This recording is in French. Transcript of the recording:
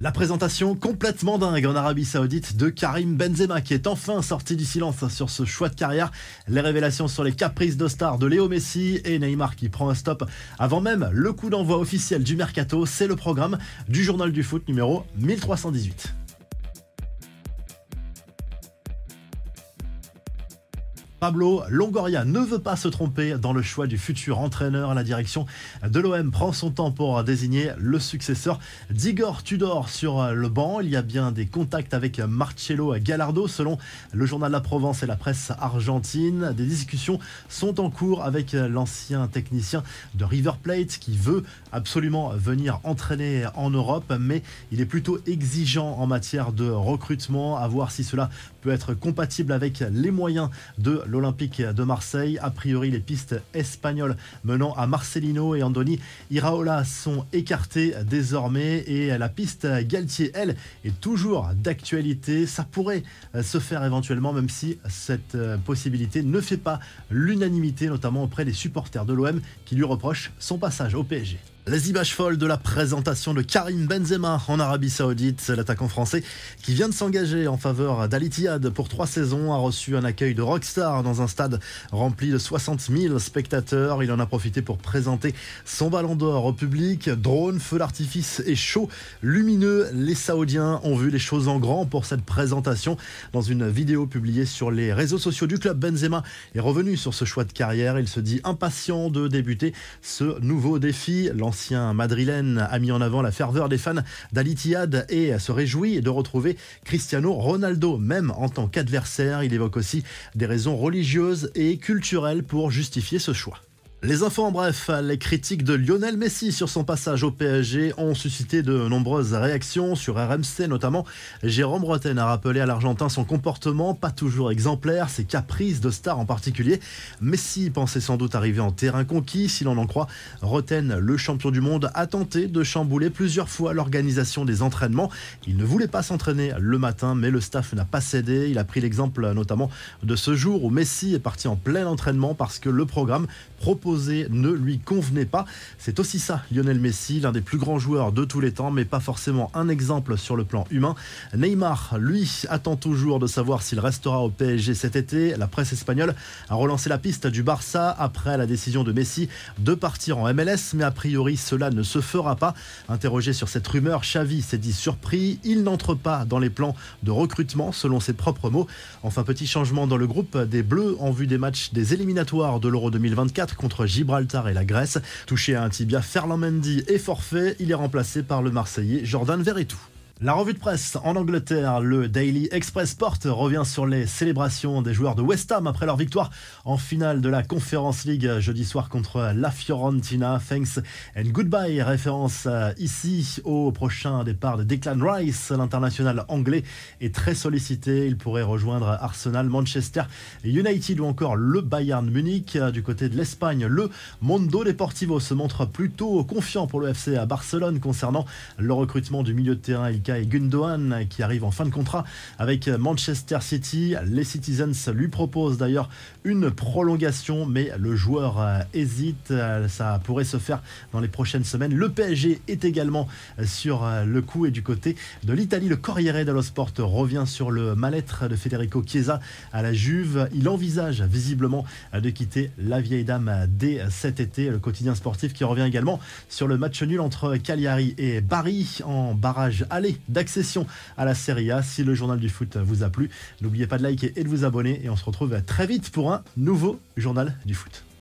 La présentation complètement dingue en Arabie Saoudite de Karim Benzema qui est enfin sorti du silence sur ce choix de carrière. Les révélations sur les caprices de star de Léo Messi et Neymar qui prend un stop avant même le coup d'envoi officiel du mercato. C'est le programme du journal du foot numéro 1318. Pablo Longoria ne veut pas se tromper dans le choix du futur entraîneur. La direction de l'OM prend son temps pour désigner le successeur d'Igor Tudor sur le banc. Il y a bien des contacts avec Marcello Gallardo selon le journal La Provence et la presse argentine. Des discussions sont en cours avec l'ancien technicien de River Plate qui veut absolument venir entraîner en Europe, mais il est plutôt exigeant en matière de recrutement, à voir si cela peut être compatible avec les moyens de l'Olympique de Marseille. A priori, les pistes espagnoles menant à Marcelino et Andoni Iraola sont écartées désormais et la piste Galtier, elle, est toujours d'actualité. Ça pourrait se faire éventuellement, même si cette possibilité ne fait pas l'unanimité, notamment auprès des supporters de l'OM qui lui reprochent son passage au PSG. Les images folles de la présentation de Karim Benzema en Arabie Saoudite, l'attaquant français qui vient de s'engager en faveur d'Al Ittihad pour trois saisons, a reçu un accueil de rockstar dans un stade rempli de 60 000 spectateurs. Il en a profité pour présenter son ballon d'or au public. Drone, feu d'artifice et chaud lumineux. Les Saoudiens ont vu les choses en grand pour cette présentation. Dans une vidéo publiée sur les réseaux sociaux du club, Benzema est revenu sur ce choix de carrière. Il se dit impatient de débuter ce nouveau défi. Madrilène a mis en avant la ferveur des fans d'Al Ittihad et se réjouit de retrouver Cristiano Ronaldo, même en tant qu'adversaire. Il évoque aussi des raisons religieuses et culturelles pour justifier ce choix. Les infos en bref, les critiques de Lionel Messi sur son passage au PSG ont suscité de nombreuses réactions sur RMC notamment. Jérôme Roten a rappelé à l'Argentin son comportement pas toujours exemplaire, ses caprices de star en particulier. Messi pensait sans doute arriver en terrain conquis, si l'on en croit. Roten, le champion du monde, a tenté de chambouler plusieurs fois l'organisation des entraînements. Il ne voulait pas s'entraîner le matin, mais le staff n'a pas cédé. Il a pris l'exemple notamment de ce jour où Messi est parti en plein entraînement parce que le programme propose ne lui convenait pas. C'est aussi ça, Lionel Messi, l'un des plus grands joueurs de tous les temps, mais pas forcément un exemple sur le plan humain. Neymar, lui, attend toujours de savoir s'il restera au PSG cet été. La presse espagnole a relancé la piste du Barça après la décision de Messi de partir en MLS, mais a priori cela ne se fera pas. Interrogé sur cette rumeur, Xavi s'est dit surpris. Il n'entre pas dans les plans de recrutement, selon ses propres mots. Enfin, petit changement dans le groupe des Bleus en vue des matchs des éliminatoires de l'Euro 2024 contre Gibraltar et la Grèce. Touché à un tibia, Ferland Mendy est forfait. Il est remplacé par le Marseillais Jordan Verretou. La revue de presse en Angleterre, le Daily Express Sport revient sur les célébrations des joueurs de West Ham après leur victoire en finale de la Conference League jeudi soir contre la Fiorentina. Thanks and goodbye, référence euh, ici au prochain départ de Declan Rice, l'international anglais est très sollicité. Il pourrait rejoindre Arsenal, Manchester United ou encore le Bayern Munich. Du côté de l'Espagne, le Mondo Deportivo se montre plutôt confiant pour le FC à Barcelone concernant le recrutement du milieu de terrain et Gundogan qui arrive en fin de contrat avec Manchester City. Les Citizens lui proposent d'ailleurs une prolongation, mais le joueur euh, hésite. Euh, ça pourrait se faire dans les prochaines semaines. Le PSG est également euh, sur le coup et du côté de l'Italie. Le Corriere dello Sport revient sur le mal-être de Federico Chiesa à la Juve. Il envisage visiblement de quitter la vieille dame dès cet été. Le quotidien sportif qui revient également sur le match nul entre Cagliari et Bari en barrage aller d'accession à la Serie A. Si le journal du foot vous a plu, n'oubliez pas de liker et de vous abonner et on se retrouve très vite pour un nouveau journal du foot.